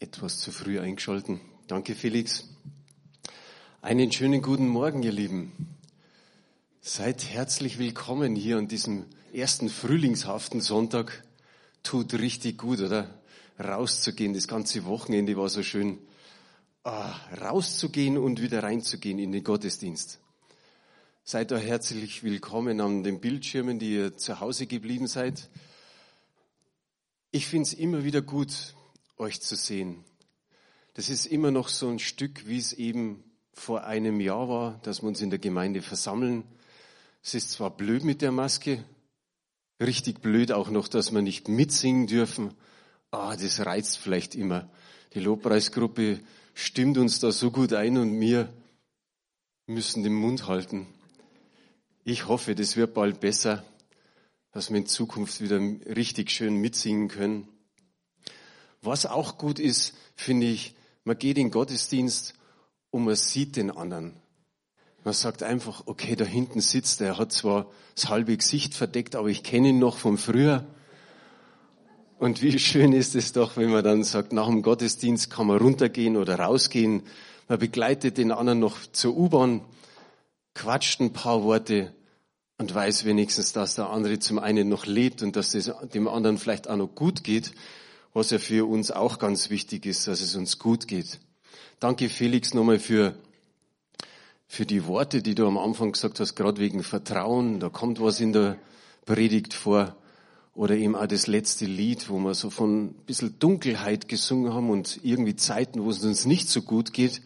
etwas zu früh eingeschalten. Danke, Felix. Einen schönen guten Morgen, ihr Lieben. Seid herzlich willkommen hier an diesem ersten frühlingshaften Sonntag. Tut richtig gut, oder? Rauszugehen. Das ganze Wochenende war so schön. Ah, rauszugehen und wieder reinzugehen in den Gottesdienst. Seid da herzlich willkommen an den Bildschirmen, die ihr zu Hause geblieben seid. Ich finde es immer wieder gut, euch zu sehen. Das ist immer noch so ein Stück, wie es eben vor einem Jahr war, dass wir uns in der Gemeinde versammeln. Es ist zwar blöd mit der Maske, richtig blöd auch noch, dass wir nicht mitsingen dürfen. Ah, das reizt vielleicht immer. Die Lobpreisgruppe stimmt uns da so gut ein und wir müssen den Mund halten. Ich hoffe, das wird bald besser, dass wir in Zukunft wieder richtig schön mitsingen können. Was auch gut ist, finde ich, man geht in Gottesdienst und man sieht den anderen. Man sagt einfach, okay, da hinten sitzt er, hat zwar das halbe Gesicht verdeckt, aber ich kenne ihn noch von früher. Und wie schön ist es doch, wenn man dann sagt, nach dem Gottesdienst kann man runtergehen oder rausgehen. Man begleitet den anderen noch zur U-Bahn, quatscht ein paar Worte und weiß wenigstens, dass der andere zum einen noch lebt und dass es dem anderen vielleicht auch noch gut geht was ja für uns auch ganz wichtig ist, dass es uns gut geht. Danke Felix nochmal für, für die Worte, die du am Anfang gesagt hast, gerade wegen Vertrauen. Da kommt was in der Predigt vor. Oder eben auch das letzte Lied, wo wir so von ein bisschen Dunkelheit gesungen haben und irgendwie Zeiten, wo es uns nicht so gut geht.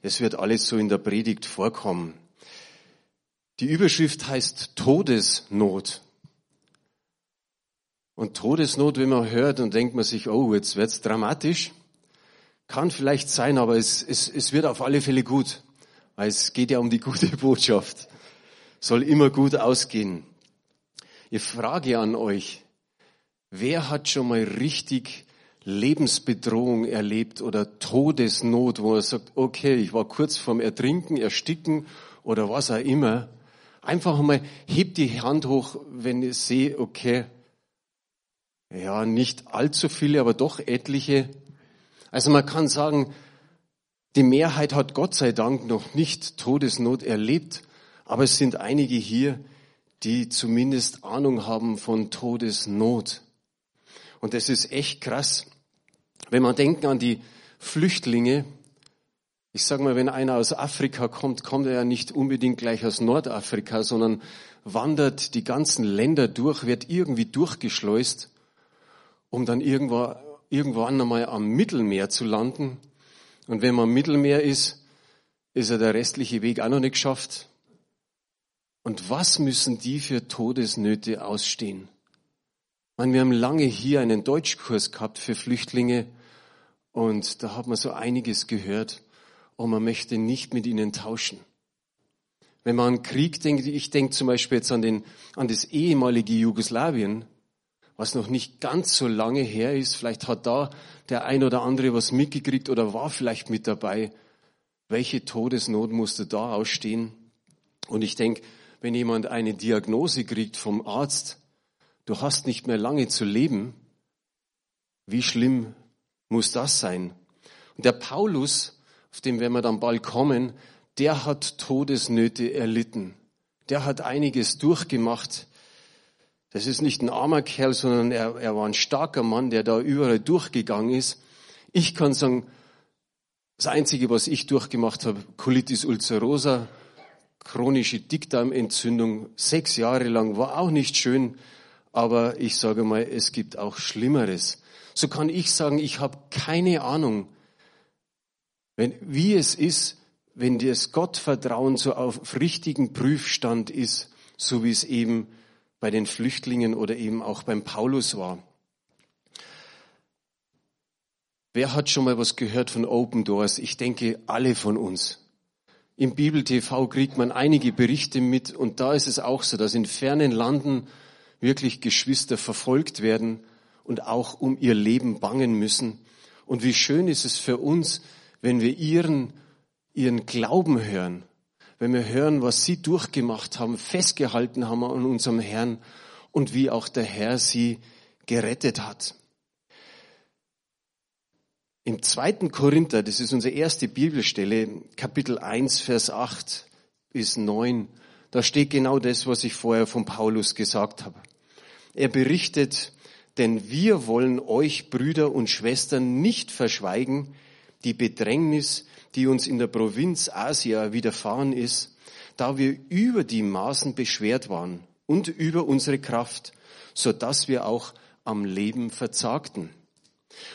Es wird alles so in der Predigt vorkommen. Die Überschrift heißt Todesnot. Und Todesnot, wenn man hört, und denkt man sich, oh, jetzt wird's dramatisch. Kann vielleicht sein, aber es, es, es wird auf alle Fälle gut. Weil es geht ja um die gute Botschaft. Soll immer gut ausgehen. Ich frage an euch, wer hat schon mal richtig Lebensbedrohung erlebt oder Todesnot, wo er sagt, okay, ich war kurz vorm Ertrinken, Ersticken oder was auch immer. Einfach mal hebt die Hand hoch, wenn ich sehe, okay, ja, nicht allzu viele, aber doch etliche. Also man kann sagen, die Mehrheit hat Gott sei Dank noch nicht Todesnot erlebt, aber es sind einige hier, die zumindest Ahnung haben von Todesnot. Und das ist echt krass. Wenn man denkt an die Flüchtlinge, ich sage mal, wenn einer aus Afrika kommt, kommt er ja nicht unbedingt gleich aus Nordafrika, sondern wandert die ganzen Länder durch, wird irgendwie durchgeschleust um dann irgendwo, irgendwann einmal am Mittelmeer zu landen. Und wenn man am Mittelmeer ist, ist ja der restliche Weg auch noch nicht geschafft. Und was müssen die für Todesnöte ausstehen? meine, wir haben lange hier einen Deutschkurs gehabt für Flüchtlinge und da hat man so einiges gehört und man möchte nicht mit ihnen tauschen. Wenn man an Krieg denkt, ich denke zum Beispiel jetzt an, den, an das ehemalige Jugoslawien, was noch nicht ganz so lange her ist. Vielleicht hat da der ein oder andere was mitgekriegt oder war vielleicht mit dabei. Welche Todesnot musste da ausstehen? Und ich denke, wenn jemand eine Diagnose kriegt vom Arzt, du hast nicht mehr lange zu leben, wie schlimm muss das sein? Und der Paulus, auf dem werden wir dann bald kommen, der hat Todesnöte erlitten. Der hat einiges durchgemacht. Das ist nicht ein armer Kerl, sondern er, er war ein starker Mann, der da überall durchgegangen ist. Ich kann sagen, das Einzige, was ich durchgemacht habe, Colitis ulcerosa, chronische Dickdarmentzündung, sechs Jahre lang, war auch nicht schön, aber ich sage mal, es gibt auch Schlimmeres. So kann ich sagen, ich habe keine Ahnung, wenn, wie es ist, wenn das Gottvertrauen so auf richtigen Prüfstand ist, so wie es eben bei den Flüchtlingen oder eben auch beim Paulus war. Wer hat schon mal was gehört von Open Doors? Ich denke, alle von uns. Im Bibel TV kriegt man einige Berichte mit und da ist es auch so, dass in fernen Landen wirklich Geschwister verfolgt werden und auch um ihr Leben bangen müssen. Und wie schön ist es für uns, wenn wir ihren, ihren Glauben hören, wenn wir hören, was sie durchgemacht haben, festgehalten haben an unserem Herrn und wie auch der Herr sie gerettet hat. Im zweiten Korinther, das ist unsere erste Bibelstelle, Kapitel 1, Vers 8 bis 9, da steht genau das, was ich vorher von Paulus gesagt habe. Er berichtet, denn wir wollen euch, Brüder und Schwestern, nicht verschweigen, die Bedrängnis, die uns in der Provinz Asia widerfahren ist, da wir über die Maßen beschwert waren und über unsere Kraft, so dass wir auch am Leben verzagten.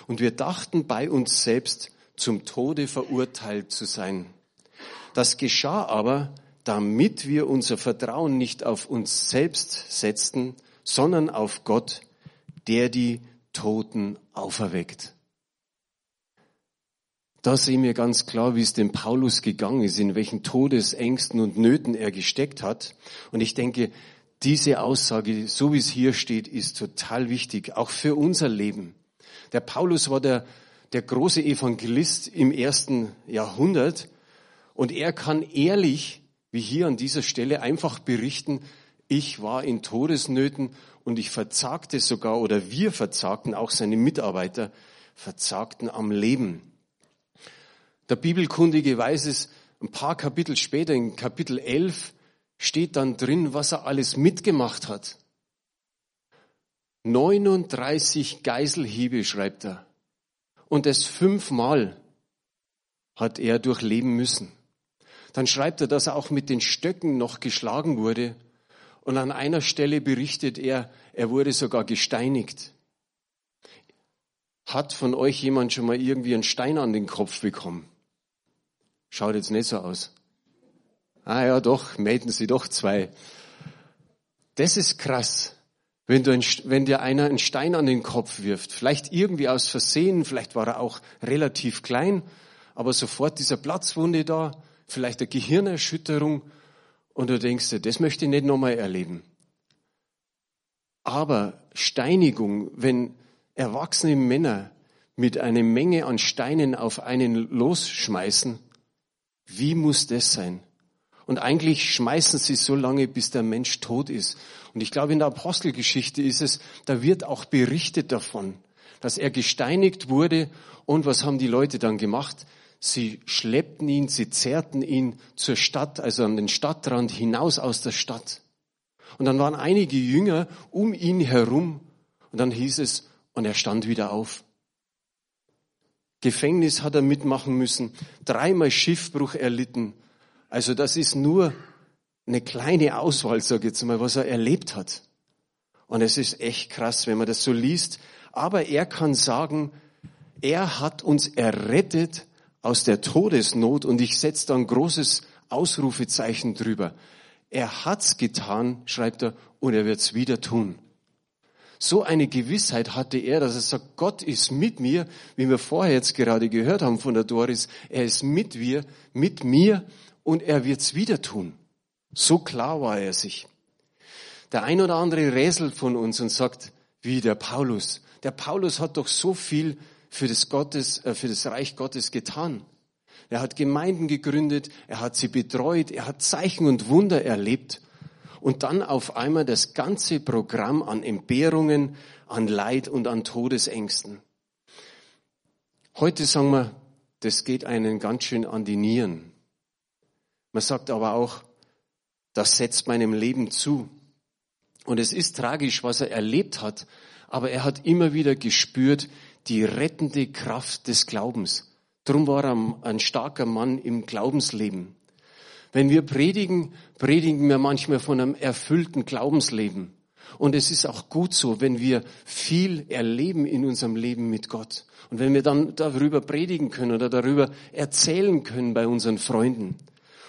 Und wir dachten bei uns selbst, zum Tode verurteilt zu sein. Das geschah aber, damit wir unser Vertrauen nicht auf uns selbst setzten, sondern auf Gott, der die Toten auferweckt. Da sehen wir ganz klar, wie es dem Paulus gegangen ist, in welchen Todesängsten und Nöten er gesteckt hat. Und ich denke, diese Aussage, so wie es hier steht, ist total wichtig, auch für unser Leben. Der Paulus war der, der große Evangelist im ersten Jahrhundert und er kann ehrlich, wie hier an dieser Stelle, einfach berichten, ich war in Todesnöten und ich verzagte sogar, oder wir verzagten, auch seine Mitarbeiter verzagten am Leben. Der Bibelkundige weiß es, ein paar Kapitel später, in Kapitel 11, steht dann drin, was er alles mitgemacht hat. 39 Geiselhiebe, schreibt er. Und es fünfmal hat er durchleben müssen. Dann schreibt er, dass er auch mit den Stöcken noch geschlagen wurde. Und an einer Stelle berichtet er, er wurde sogar gesteinigt. Hat von euch jemand schon mal irgendwie einen Stein an den Kopf bekommen? Schaut jetzt nicht so aus. Ah ja, doch, melden Sie doch zwei. Das ist krass. Wenn, du wenn dir einer einen Stein an den Kopf wirft, vielleicht irgendwie aus Versehen, vielleicht war er auch relativ klein, aber sofort dieser Platzwunde da, vielleicht eine Gehirnerschütterung und du denkst dir, das möchte ich nicht nochmal erleben. Aber Steinigung, wenn erwachsene Männer mit einer Menge an Steinen auf einen losschmeißen, wie muss das sein? Und eigentlich schmeißen sie so lange, bis der Mensch tot ist. Und ich glaube, in der Apostelgeschichte ist es, da wird auch berichtet davon, dass er gesteinigt wurde. Und was haben die Leute dann gemacht? Sie schleppten ihn, sie zerrten ihn zur Stadt, also an den Stadtrand hinaus aus der Stadt. Und dann waren einige Jünger um ihn herum. Und dann hieß es, und er stand wieder auf. Gefängnis hat er mitmachen müssen, dreimal Schiffbruch erlitten. Also das ist nur eine kleine Auswahl, sage ich jetzt mal, was er erlebt hat. Und es ist echt krass, wenn man das so liest. Aber er kann sagen, er hat uns errettet aus der Todesnot und ich setze da ein großes Ausrufezeichen drüber. Er hat's getan, schreibt er, und er wird's wieder tun. So eine Gewissheit hatte er, dass er sagt, Gott ist mit mir, wie wir vorher jetzt gerade gehört haben von der Doris. Er ist mit mir, mit mir und er wird's wieder tun. So klar war er sich. Der ein oder andere räselt von uns und sagt, wie der Paulus. Der Paulus hat doch so viel für das Gottes, äh, für das Reich Gottes getan. Er hat Gemeinden gegründet, er hat sie betreut, er hat Zeichen und Wunder erlebt und dann auf einmal das ganze Programm an Entbehrungen, an Leid und an Todesängsten. Heute sagen wir, das geht einen ganz schön an die Nieren. Man sagt aber auch, das setzt meinem Leben zu. Und es ist tragisch, was er erlebt hat, aber er hat immer wieder gespürt die rettende Kraft des Glaubens. Drum war er ein starker Mann im Glaubensleben. Wenn wir predigen, predigen wir manchmal von einem erfüllten Glaubensleben. Und es ist auch gut so, wenn wir viel erleben in unserem Leben mit Gott. Und wenn wir dann darüber predigen können oder darüber erzählen können bei unseren Freunden.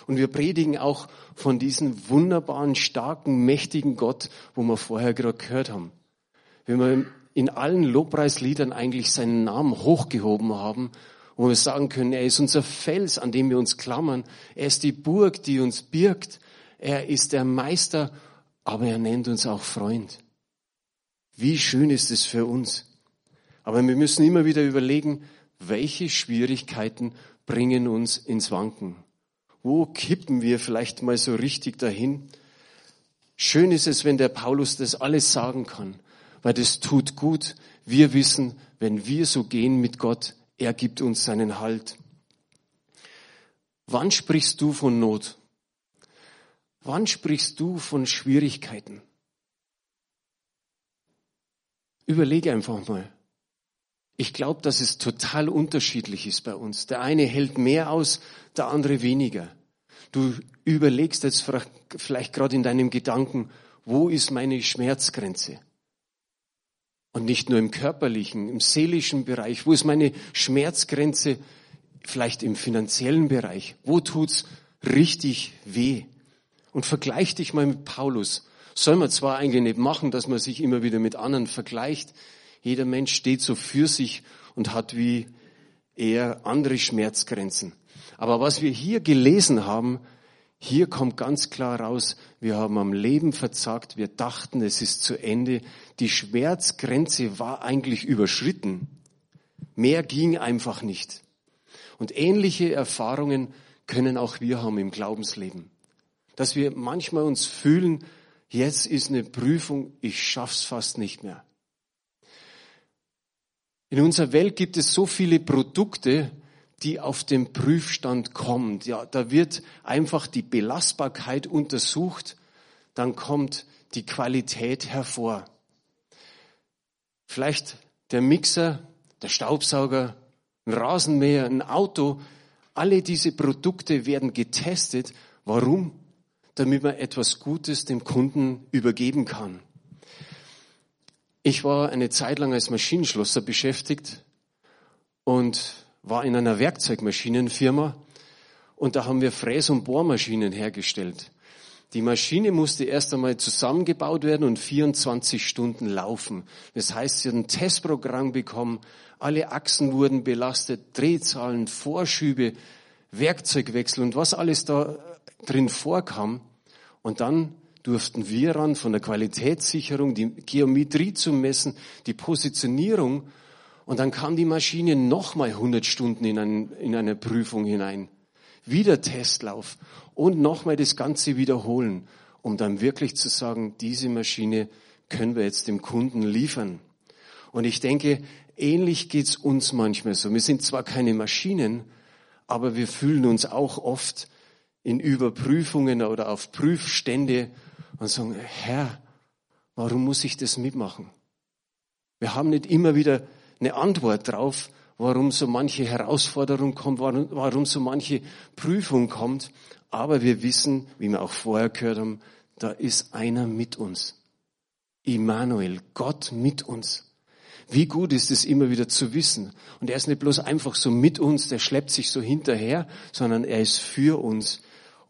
Und wir predigen auch von diesem wunderbaren, starken, mächtigen Gott, wo wir vorher gerade gehört haben. Wenn wir in allen Lobpreisliedern eigentlich seinen Namen hochgehoben haben wo wir sagen können, er ist unser Fels, an dem wir uns klammern. Er ist die Burg, die uns birgt. Er ist der Meister, aber er nennt uns auch Freund. Wie schön ist es für uns. Aber wir müssen immer wieder überlegen, welche Schwierigkeiten bringen uns ins Wanken. Wo kippen wir vielleicht mal so richtig dahin? Schön ist es, wenn der Paulus das alles sagen kann, weil das tut gut. Wir wissen, wenn wir so gehen mit Gott, Er gibt uns seinen Halt. Wann sprichst du von Not? Wann sprichst du von Schwierigkeiten? Überlege einfach mal. Ich glaube, dass es total unterschiedlich ist bei uns. Der eine hält mehr aus, der andere weniger. Du überlegst jetzt vielleicht gerade in deinem Gedanken, wo ist meine Schmerzgrenze? Und nicht nur im körperlichen, im seelischen Bereich. Wo ist meine Schmerzgrenze? Vielleicht im finanziellen Bereich. Wo tut's richtig weh? Und vergleich dich mal mit Paulus. Soll man zwar eigentlich nicht machen, dass man sich immer wieder mit anderen vergleicht. Jeder Mensch steht so für sich und hat wie er andere Schmerzgrenzen. Aber was wir hier gelesen haben, hier kommt ganz klar raus, wir haben am Leben verzagt, wir dachten, es ist zu Ende. Die Schmerzgrenze war eigentlich überschritten. Mehr ging einfach nicht. Und ähnliche Erfahrungen können auch wir haben im Glaubensleben. Dass wir manchmal uns fühlen, jetzt ist eine Prüfung, ich schaff's fast nicht mehr. In unserer Welt gibt es so viele Produkte, die auf den Prüfstand kommt. Ja, da wird einfach die Belastbarkeit untersucht, dann kommt die Qualität hervor. Vielleicht der Mixer, der Staubsauger, ein Rasenmäher, ein Auto, alle diese Produkte werden getestet. Warum? Damit man etwas Gutes dem Kunden übergeben kann. Ich war eine Zeit lang als Maschinenschlosser beschäftigt und war in einer Werkzeugmaschinenfirma und da haben wir Fräs- und Bohrmaschinen hergestellt. Die Maschine musste erst einmal zusammengebaut werden und 24 Stunden laufen. Das heißt, sie hat ein Testprogramm bekommen, alle Achsen wurden belastet, Drehzahlen, Vorschübe, Werkzeugwechsel und was alles da drin vorkam. Und dann durften wir ran von der Qualitätssicherung, die Geometrie zu messen, die Positionierung und dann kam die Maschine nochmal 100 Stunden in, ein, in eine Prüfung hinein. Wieder Testlauf und nochmal das Ganze wiederholen, um dann wirklich zu sagen, diese Maschine können wir jetzt dem Kunden liefern. Und ich denke, ähnlich geht's uns manchmal so. Wir sind zwar keine Maschinen, aber wir fühlen uns auch oft in Überprüfungen oder auf Prüfstände und sagen, Herr, warum muss ich das mitmachen? Wir haben nicht immer wieder eine Antwort drauf, warum so manche Herausforderung kommt, warum, warum so manche Prüfung kommt. Aber wir wissen, wie wir auch vorher gehört haben, da ist einer mit uns. Immanuel, Gott mit uns. Wie gut ist es immer wieder zu wissen. Und er ist nicht bloß einfach so mit uns, der schleppt sich so hinterher, sondern er ist für uns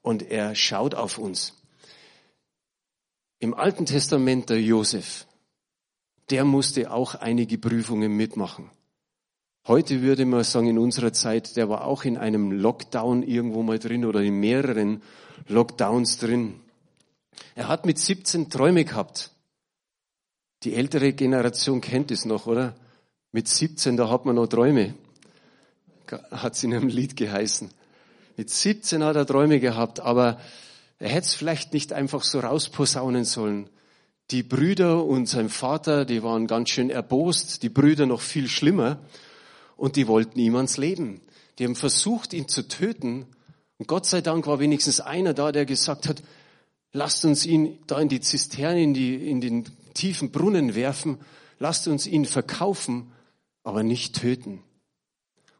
und er schaut auf uns. Im Alten Testament der Josef, der musste auch einige Prüfungen mitmachen. Heute würde man sagen, in unserer Zeit, der war auch in einem Lockdown irgendwo mal drin oder in mehreren Lockdowns drin. Er hat mit 17 Träume gehabt. Die ältere Generation kennt es noch, oder? Mit 17, da hat man noch Träume. Hat es in einem Lied geheißen. Mit 17 hat er Träume gehabt, aber er hätte es vielleicht nicht einfach so rausposaunen sollen. Die Brüder und sein Vater, die waren ganz schön erbost, die Brüder noch viel schlimmer und die wollten ihm ans Leben. Die haben versucht, ihn zu töten und Gott sei Dank war wenigstens einer da, der gesagt hat, lasst uns ihn da in die Zisterne, in, die, in den tiefen Brunnen werfen, lasst uns ihn verkaufen, aber nicht töten.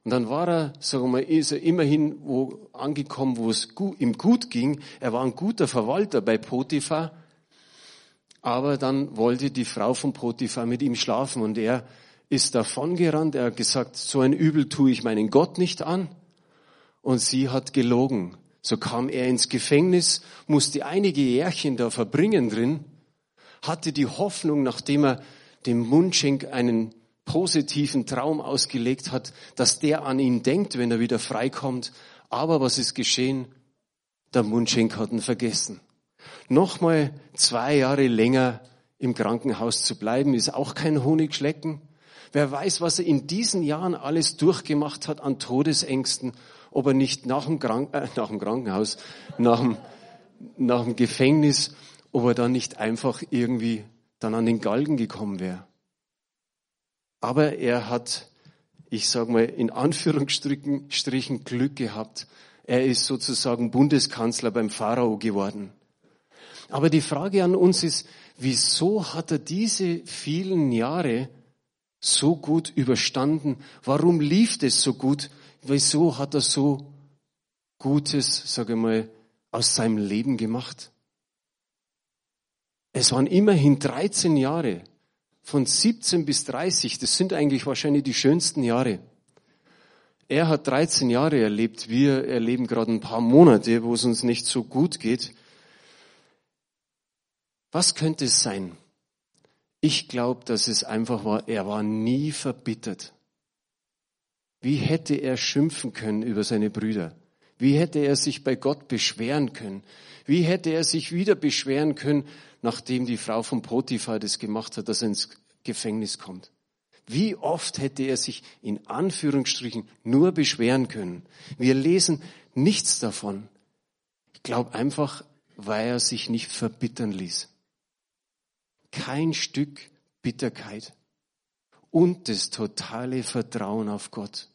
Und dann war er, sagen wir mal, ist er immerhin wo angekommen, wo es ihm gut ging. Er war ein guter Verwalter bei Potiphar aber dann wollte die Frau von Potiphar mit ihm schlafen und er ist davongerannt. Er hat gesagt, so ein Übel tue ich meinen Gott nicht an. Und sie hat gelogen. So kam er ins Gefängnis, musste einige Jährchen da verbringen drin, hatte die Hoffnung, nachdem er dem Mundschenk einen positiven Traum ausgelegt hat, dass der an ihn denkt, wenn er wieder freikommt. Aber was ist geschehen? Der Mundschenk hat ihn vergessen. Nochmal zwei Jahre länger im Krankenhaus zu bleiben, ist auch kein Honigschlecken. Wer weiß, was er in diesen Jahren alles durchgemacht hat an Todesängsten, ob er nicht nach dem, Krank äh, nach dem Krankenhaus, nach dem, nach dem Gefängnis, ob er dann nicht einfach irgendwie dann an den Galgen gekommen wäre. Aber er hat ich sage mal in Anführungsstrichen Glück gehabt. Er ist sozusagen Bundeskanzler beim Pharao geworden. Aber die Frage an uns ist, wieso hat er diese vielen Jahre so gut überstanden? Warum lief es so gut? Wieso hat er so Gutes, sage ich mal, aus seinem Leben gemacht? Es waren immerhin 13 Jahre, von 17 bis 30. Das sind eigentlich wahrscheinlich die schönsten Jahre. Er hat 13 Jahre erlebt, wir erleben gerade ein paar Monate, wo es uns nicht so gut geht. Was könnte es sein? Ich glaube, dass es einfach war, er war nie verbittert. Wie hätte er schimpfen können über seine Brüder? Wie hätte er sich bei Gott beschweren können? Wie hätte er sich wieder beschweren können, nachdem die Frau von Potiphar das gemacht hat, dass er ins Gefängnis kommt? Wie oft hätte er sich in Anführungsstrichen nur beschweren können? Wir lesen nichts davon. Ich glaube einfach, weil er sich nicht verbittern ließ. Kein Stück Bitterkeit und das totale Vertrauen auf Gott.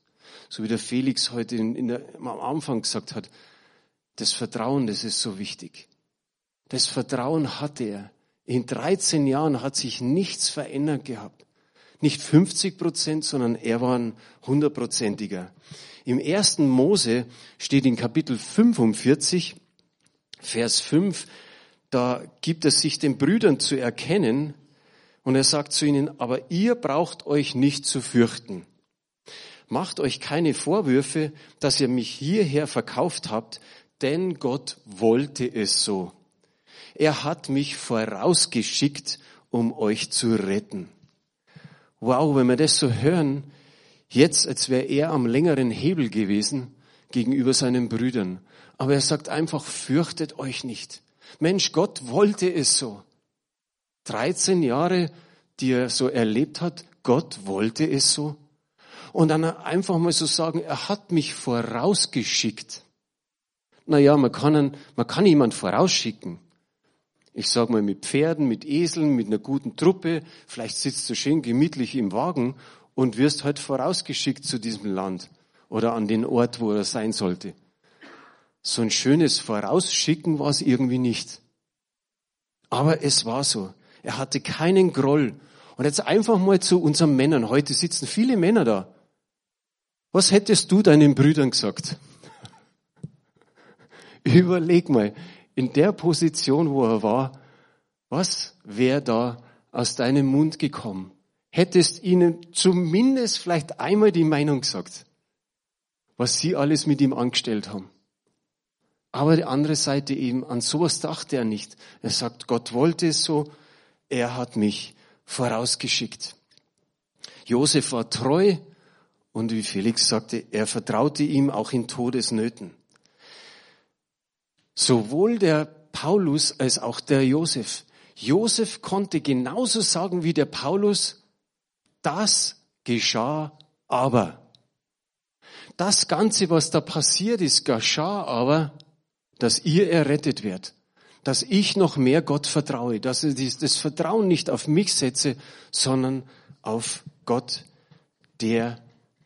So wie der Felix heute in, in der, am Anfang gesagt hat, das Vertrauen, das ist so wichtig. Das Vertrauen hatte er. In 13 Jahren hat sich nichts verändert gehabt. Nicht 50 Prozent, sondern er war ein hundertprozentiger. Im ersten Mose steht in Kapitel 45, Vers 5, da gibt es sich den Brüdern zu erkennen und er sagt zu ihnen, aber ihr braucht euch nicht zu fürchten. Macht euch keine Vorwürfe, dass ihr mich hierher verkauft habt, denn Gott wollte es so. Er hat mich vorausgeschickt, um euch zu retten. Wow, wenn wir das so hören, jetzt als wäre er am längeren Hebel gewesen gegenüber seinen Brüdern. Aber er sagt einfach, fürchtet euch nicht. Mensch, Gott wollte es so. 13 Jahre, die er so erlebt hat, Gott wollte es so und dann einfach mal so sagen, er hat mich vorausgeschickt. Naja, man kann, einen, man kann jemand vorausschicken. Ich sag mal mit Pferden, mit Eseln, mit einer guten Truppe. Vielleicht sitzt du schön gemütlich im Wagen und wirst halt vorausgeschickt zu diesem Land oder an den Ort, wo er sein sollte. So ein schönes Vorausschicken war es irgendwie nicht. Aber es war so. Er hatte keinen Groll. Und jetzt einfach mal zu unseren Männern. Heute sitzen viele Männer da. Was hättest du deinen Brüdern gesagt? Überleg mal, in der Position, wo er war, was wäre da aus deinem Mund gekommen? Hättest ihnen zumindest vielleicht einmal die Meinung gesagt, was sie alles mit ihm angestellt haben. Aber die andere Seite eben, an sowas dachte er nicht. Er sagt, Gott wollte es so, er hat mich vorausgeschickt. Josef war treu, und wie Felix sagte, er vertraute ihm auch in Todesnöten. Sowohl der Paulus als auch der Josef. Josef konnte genauso sagen wie der Paulus, das geschah aber. Das Ganze, was da passiert ist, geschah aber, dass ihr errettet werdet dass ich noch mehr Gott vertraue, dass ich das Vertrauen nicht auf mich setze, sondern auf Gott, der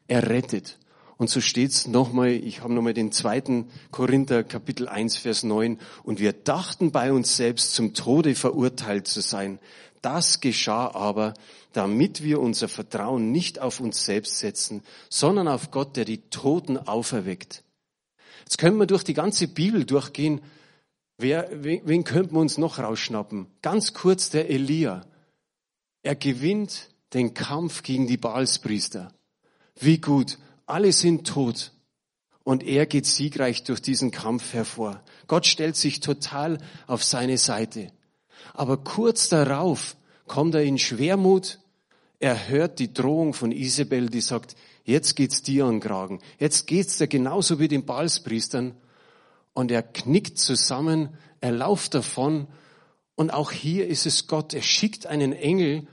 errettet. Und so steht's nochmal, ich habe nochmal den zweiten Korinther Kapitel 1 Vers 9, und wir dachten bei uns selbst zum Tode verurteilt zu sein. Das geschah aber, damit wir unser Vertrauen nicht auf uns selbst setzen, sondern auf Gott, der die Toten auferweckt. Jetzt können wir durch die ganze Bibel durchgehen. Wer, wen, wen könnten wir uns noch rausschnappen? Ganz kurz der Elia. Er gewinnt den Kampf gegen die Baalspriester. Wie gut. Alle sind tot. Und er geht siegreich durch diesen Kampf hervor. Gott stellt sich total auf seine Seite. Aber kurz darauf kommt er in Schwermut. Er hört die Drohung von Isabel, die sagt, jetzt geht's dir an Kragen. Jetzt geht's dir genauso wie den Balspriestern. Und er knickt zusammen, er lauft davon. Und auch hier ist es Gott. Er schickt einen Engel,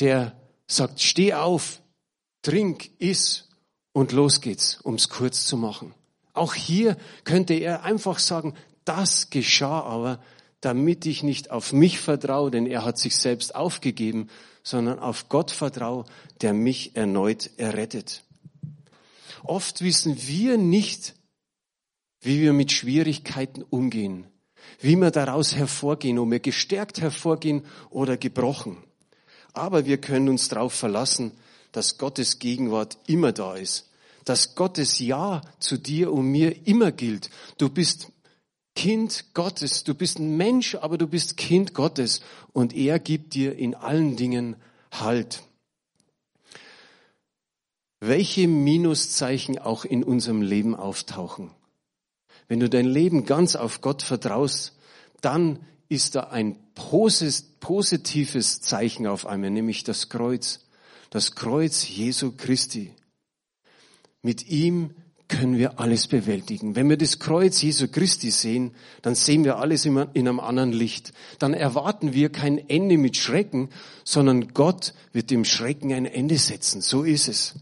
der sagt, steh auf, trink, iss und los geht's, ums kurz zu machen. Auch hier könnte er einfach sagen, das geschah aber, damit ich nicht auf mich vertraue, denn er hat sich selbst aufgegeben, sondern auf Gott vertraue, der mich erneut errettet. Oft wissen wir nicht, wie wir mit Schwierigkeiten umgehen, wie wir daraus hervorgehen, ob wir gestärkt hervorgehen oder gebrochen. Aber wir können uns darauf verlassen, dass Gottes Gegenwart immer da ist, dass Gottes Ja zu dir und mir immer gilt. Du bist Kind Gottes, du bist ein Mensch, aber du bist Kind Gottes und er gibt dir in allen Dingen Halt. Welche Minuszeichen auch in unserem Leben auftauchen. Wenn du dein Leben ganz auf Gott vertraust, dann ist da ein positives Zeichen auf einmal, nämlich das Kreuz. Das Kreuz Jesu Christi. Mit ihm können wir alles bewältigen. Wenn wir das Kreuz Jesu Christi sehen, dann sehen wir alles in einem anderen Licht. Dann erwarten wir kein Ende mit Schrecken, sondern Gott wird dem Schrecken ein Ende setzen. So ist es.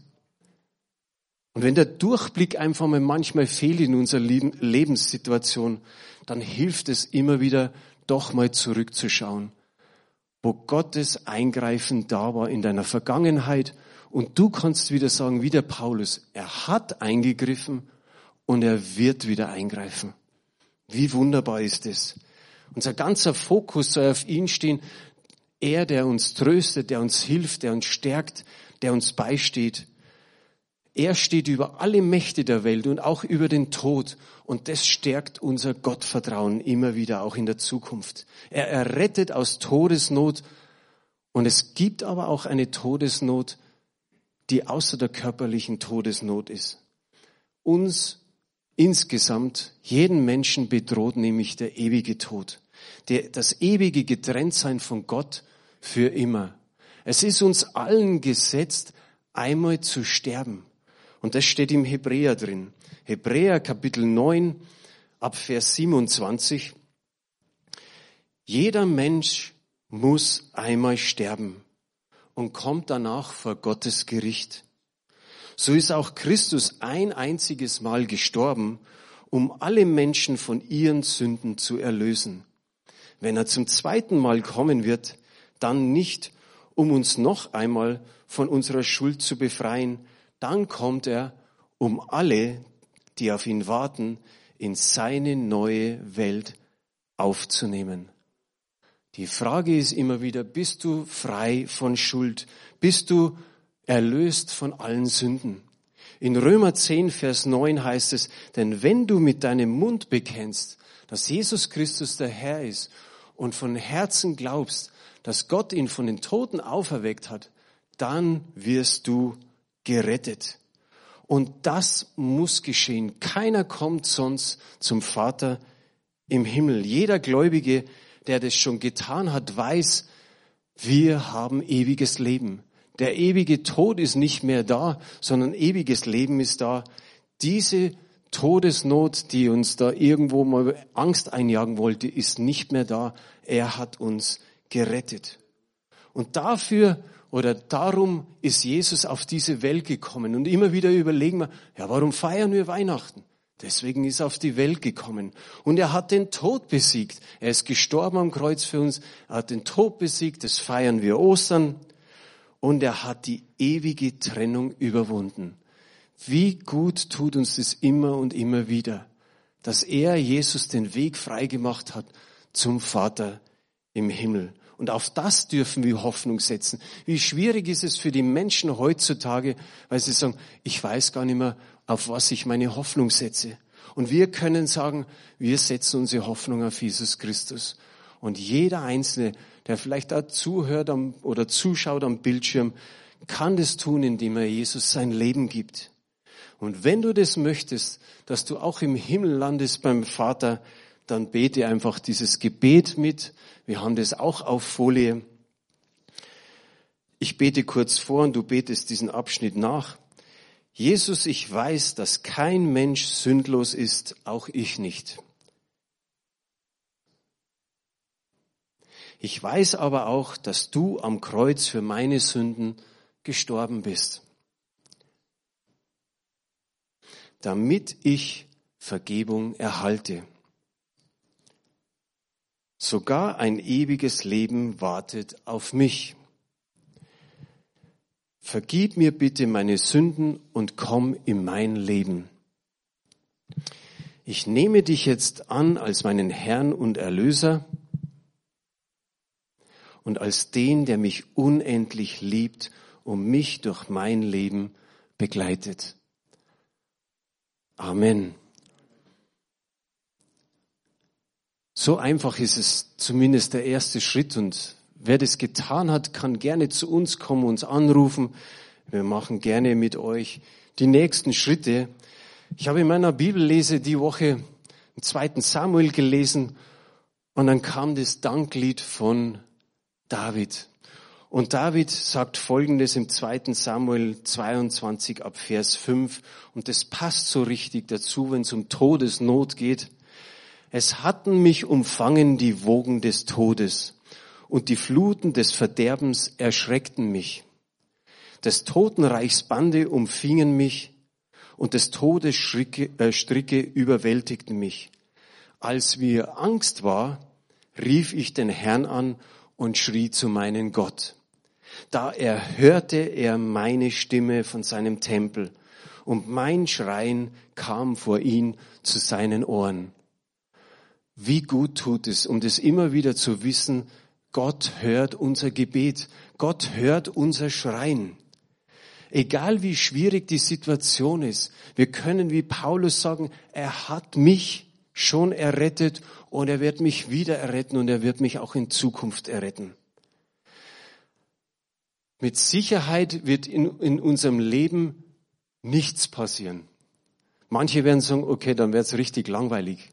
Und wenn der Durchblick einfach mal manchmal fehlt in unserer Lebenssituation, dann hilft es immer wieder, doch mal zurückzuschauen, wo Gottes Eingreifen da war in deiner Vergangenheit. Und du kannst wieder sagen, wie der Paulus, er hat eingegriffen und er wird wieder eingreifen. Wie wunderbar ist es. Unser ganzer Fokus soll auf ihn stehen. Er, der uns tröstet, der uns hilft, der uns stärkt, der uns beisteht. Er steht über alle Mächte der Welt und auch über den Tod. Und das stärkt unser Gottvertrauen immer wieder, auch in der Zukunft. Er errettet aus Todesnot. Und es gibt aber auch eine Todesnot, die außer der körperlichen Todesnot ist. Uns insgesamt, jeden Menschen bedroht nämlich der ewige Tod. Der, das ewige Getrenntsein von Gott für immer. Es ist uns allen gesetzt, einmal zu sterben. Und das steht im Hebräer drin. Hebräer Kapitel 9 ab Vers 27. Jeder Mensch muss einmal sterben und kommt danach vor Gottes Gericht. So ist auch Christus ein einziges Mal gestorben, um alle Menschen von ihren Sünden zu erlösen. Wenn er zum zweiten Mal kommen wird, dann nicht, um uns noch einmal von unserer Schuld zu befreien, dann kommt er, um alle, die auf ihn warten, in seine neue Welt aufzunehmen. Die Frage ist immer wieder, bist du frei von Schuld? Bist du erlöst von allen Sünden? In Römer 10, Vers 9 heißt es, denn wenn du mit deinem Mund bekennst, dass Jesus Christus der Herr ist und von Herzen glaubst, dass Gott ihn von den Toten auferweckt hat, dann wirst du gerettet. Und das muss geschehen. Keiner kommt sonst zum Vater im Himmel. Jeder Gläubige, der das schon getan hat, weiß, wir haben ewiges Leben. Der ewige Tod ist nicht mehr da, sondern ewiges Leben ist da. Diese Todesnot, die uns da irgendwo mal Angst einjagen wollte, ist nicht mehr da. Er hat uns gerettet. Und dafür oder darum ist Jesus auf diese Welt gekommen. Und immer wieder überlegen wir, ja, warum feiern wir Weihnachten? Deswegen ist er auf die Welt gekommen. Und er hat den Tod besiegt. Er ist gestorben am Kreuz für uns. Er hat den Tod besiegt. Das feiern wir Ostern. Und er hat die ewige Trennung überwunden. Wie gut tut uns das immer und immer wieder, dass er, Jesus, den Weg freigemacht hat zum Vater im Himmel. Und auf das dürfen wir Hoffnung setzen. Wie schwierig ist es für die Menschen heutzutage, weil sie sagen, ich weiß gar nicht mehr, auf was ich meine Hoffnung setze. Und wir können sagen, wir setzen unsere Hoffnung auf Jesus Christus. Und jeder Einzelne, der vielleicht da zuhört oder zuschaut am Bildschirm, kann das tun, indem er Jesus sein Leben gibt. Und wenn du das möchtest, dass du auch im Himmel landest beim Vater, dann bete einfach dieses Gebet mit. Wir haben das auch auf Folie. Ich bete kurz vor und du betest diesen Abschnitt nach. Jesus, ich weiß, dass kein Mensch sündlos ist, auch ich nicht. Ich weiß aber auch, dass du am Kreuz für meine Sünden gestorben bist, damit ich Vergebung erhalte. Sogar ein ewiges Leben wartet auf mich. vergib mir bitte meine Sünden und komm in mein Leben. Ich nehme dich jetzt an als meinen Herrn und Erlöser und als den, der mich unendlich liebt und mich durch mein Leben begleitet. Amen. So einfach ist es zumindest der erste Schritt und wer das getan hat, kann gerne zu uns kommen, uns anrufen. Wir machen gerne mit euch die nächsten Schritte. Ich habe in meiner Bibellese die Woche im zweiten Samuel gelesen und dann kam das Danklied von David. Und David sagt Folgendes im zweiten Samuel 22 ab Vers 5 und das passt so richtig dazu, wenn es um Todesnot geht. Es hatten mich umfangen die Wogen des Todes und die Fluten des Verderbens erschreckten mich. Des Totenreichs Bande umfingen mich und des Todes Stricke, äh, Stricke überwältigten mich. Als mir Angst war, rief ich den Herrn an und schrie zu meinem Gott. Da erhörte er meine Stimme von seinem Tempel und mein Schreien kam vor ihn zu seinen Ohren. Wie gut tut es, um das immer wieder zu wissen, Gott hört unser Gebet, Gott hört unser Schreien. Egal wie schwierig die Situation ist, wir können wie Paulus sagen, er hat mich schon errettet und er wird mich wieder erretten und er wird mich auch in Zukunft erretten. Mit Sicherheit wird in, in unserem Leben nichts passieren. Manche werden sagen, okay, dann wird es richtig langweilig.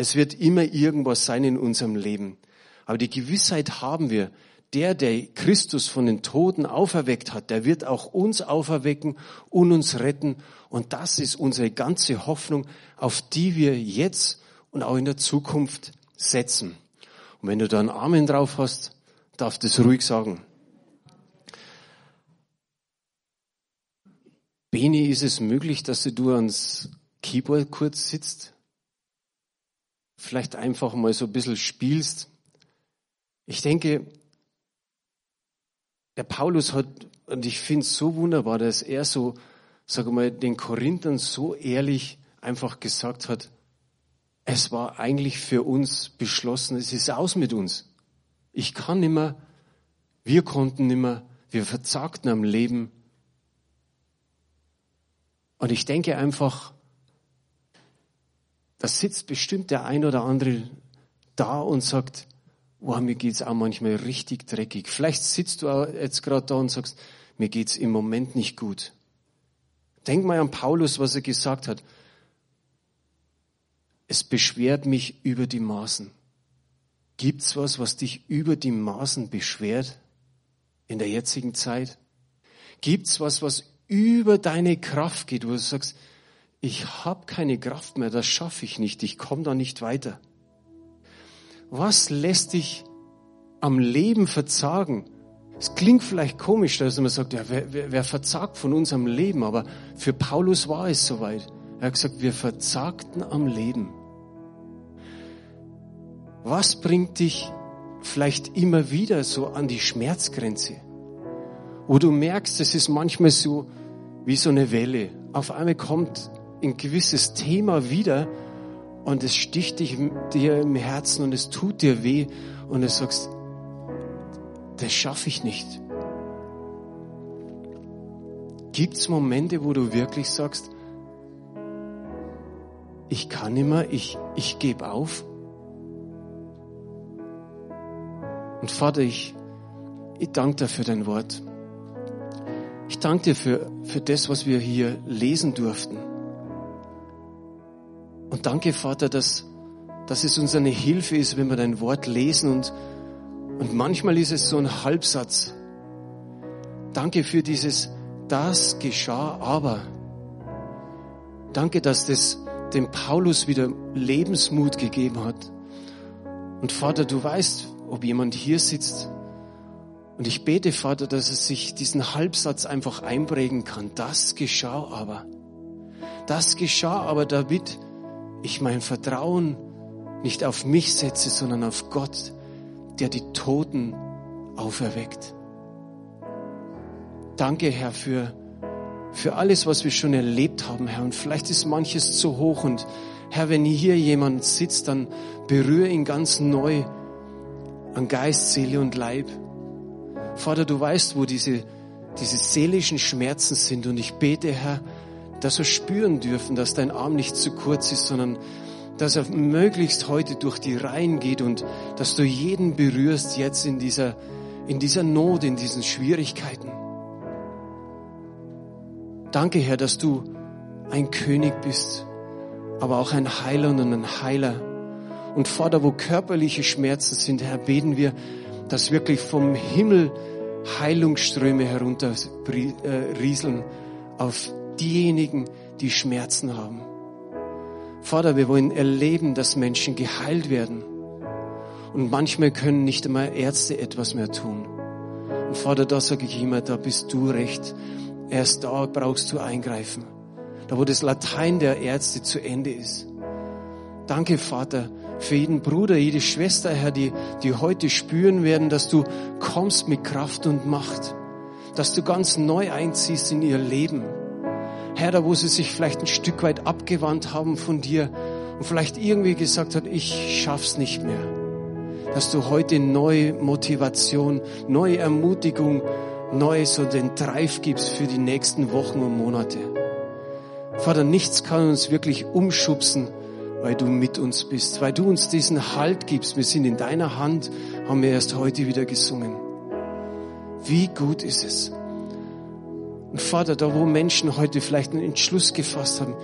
Es wird immer irgendwas sein in unserem Leben. Aber die Gewissheit haben wir, der, der Christus von den Toten auferweckt hat, der wird auch uns auferwecken und uns retten. Und das ist unsere ganze Hoffnung, auf die wir jetzt und auch in der Zukunft setzen. Und wenn du da einen Amen drauf hast, darf das ruhig sagen. Beni, ist es möglich, dass du ans Keyboard kurz sitzt? Vielleicht einfach mal so ein bisschen spielst. Ich denke, der Paulus hat, und ich finde es so wunderbar, dass er so, sag mal, den Korinthern so ehrlich einfach gesagt hat, es war eigentlich für uns beschlossen, es ist aus mit uns. Ich kann nimmer, wir konnten nimmer, wir verzagten am Leben. Und ich denke einfach, da sitzt bestimmt der ein oder andere da und sagt, wow, mir geht's auch manchmal richtig dreckig. Vielleicht sitzt du auch jetzt gerade da und sagst, mir geht's im Moment nicht gut. Denk mal an Paulus, was er gesagt hat. Es beschwert mich über die Maßen. Gibt's was, was dich über die Maßen beschwert in der jetzigen Zeit? Gibt's was, was über deine Kraft geht, wo du sagst, ich habe keine Kraft mehr, das schaffe ich nicht, ich komme da nicht weiter. Was lässt dich am Leben verzagen? Es klingt vielleicht komisch, dass man sagt, ja, wer, wer, wer verzagt von unserem Leben? Aber für Paulus war es soweit. Er hat gesagt, wir verzagten am Leben. Was bringt dich vielleicht immer wieder so an die Schmerzgrenze? Wo du merkst, es ist manchmal so wie so eine Welle. Auf einmal kommt ein gewisses Thema wieder und es sticht dich dir im Herzen und es tut dir weh und du sagst, das schaffe ich nicht. Gibt es Momente, wo du wirklich sagst, ich kann immer, ich, ich gebe auf? Und Vater, ich, ich danke dir für dein Wort. Ich danke dir für, für das, was wir hier lesen durften. Und danke, Vater, dass, dass es uns eine Hilfe ist, wenn wir dein Wort lesen und, und manchmal ist es so ein Halbsatz. Danke für dieses, das geschah aber. Danke, dass das dem Paulus wieder Lebensmut gegeben hat. Und Vater, du weißt, ob jemand hier sitzt. Und ich bete, Vater, dass es sich diesen Halbsatz einfach einprägen kann. Das geschah aber. Das geschah aber, David, ich mein Vertrauen nicht auf mich setze, sondern auf Gott, der die Toten auferweckt. Danke, Herr, für, für alles, was wir schon erlebt haben, Herr. Und vielleicht ist manches zu hoch. Und Herr, wenn hier jemand sitzt, dann berühre ihn ganz neu an Geist, Seele und Leib. Vater, du weißt, wo diese, diese seelischen Schmerzen sind. Und ich bete, Herr, dass wir spüren dürfen, dass dein Arm nicht zu kurz ist, sondern dass er möglichst heute durch die Reihen geht und dass du jeden berührst jetzt in dieser, in dieser Not, in diesen Schwierigkeiten. Danke, Herr, dass du ein König bist, aber auch ein Heiler und ein Heiler. Und Vater, wo körperliche Schmerzen sind, Herr, beten wir, dass wirklich vom Himmel Heilungsströme herunterrieseln auf diejenigen, die Schmerzen haben. Vater, wir wollen erleben, dass Menschen geheilt werden. Und manchmal können nicht einmal Ärzte etwas mehr tun. Und Vater, da sage ich immer, da bist du recht. Erst da brauchst du eingreifen. Da wo das Latein der Ärzte zu Ende ist. Danke, Vater, für jeden Bruder, jede Schwester, Herr, die, die heute spüren werden, dass du kommst mit Kraft und Macht. Dass du ganz neu einziehst in ihr Leben Herr, da wo sie sich vielleicht ein Stück weit abgewandt haben von dir und vielleicht irgendwie gesagt hat, ich schaff's nicht mehr. Dass du heute neue Motivation, neue Ermutigung, neu so den Drive gibst für die nächsten Wochen und Monate. Vater, nichts kann uns wirklich umschubsen, weil du mit uns bist, weil du uns diesen Halt gibst. Wir sind in deiner Hand, haben wir erst heute wieder gesungen. Wie gut ist es, und Vater, da wo Menschen heute vielleicht einen Entschluss gefasst haben,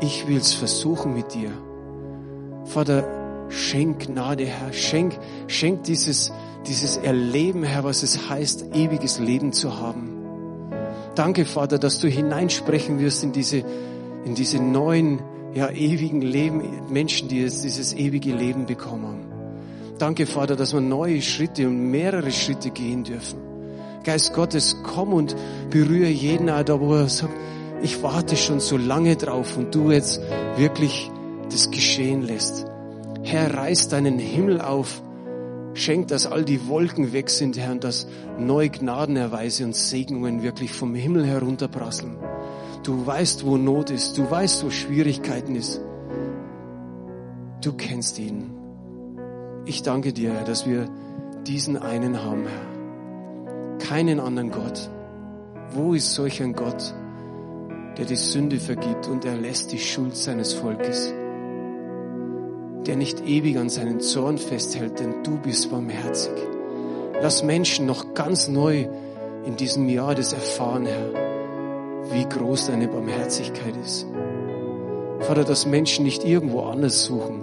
ich will's versuchen mit dir. Vater, schenk Gnade, Herr, schenk, schenk dieses, dieses Erleben, Herr, was es heißt, ewiges Leben zu haben. Danke, Vater, dass du hineinsprechen wirst in diese, in diese neuen, ja, ewigen Leben, Menschen, die jetzt dieses ewige Leben bekommen haben. Danke, Vater, dass wir neue Schritte und mehrere Schritte gehen dürfen. Geist Gottes, komm und berühre jeden da, wo er sagt, ich warte schon so lange drauf und du jetzt wirklich das geschehen lässt. Herr, reiß deinen Himmel auf. Schenk, dass all die Wolken weg sind, Herr, und dass neue Gnadenerweise und Segnungen wirklich vom Himmel herunterprasseln. Du weißt, wo Not ist. Du weißt, wo Schwierigkeiten ist. Du kennst ihn. Ich danke dir, Herr, dass wir diesen einen haben, Herr keinen anderen Gott. Wo ist solch ein Gott, der die Sünde vergibt und erlässt die Schuld seines Volkes? Der nicht ewig an seinen Zorn festhält, denn du bist barmherzig. Lass Menschen noch ganz neu in diesem Jahr das erfahren, Herr, wie groß deine Barmherzigkeit ist. Vater, dass Menschen nicht irgendwo anders suchen,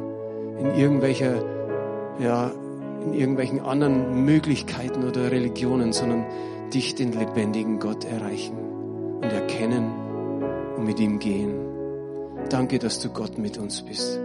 in irgendwelcher, ja, in irgendwelchen anderen Möglichkeiten oder Religionen, sondern dich, den lebendigen Gott, erreichen und erkennen und mit ihm gehen. Danke, dass du Gott mit uns bist.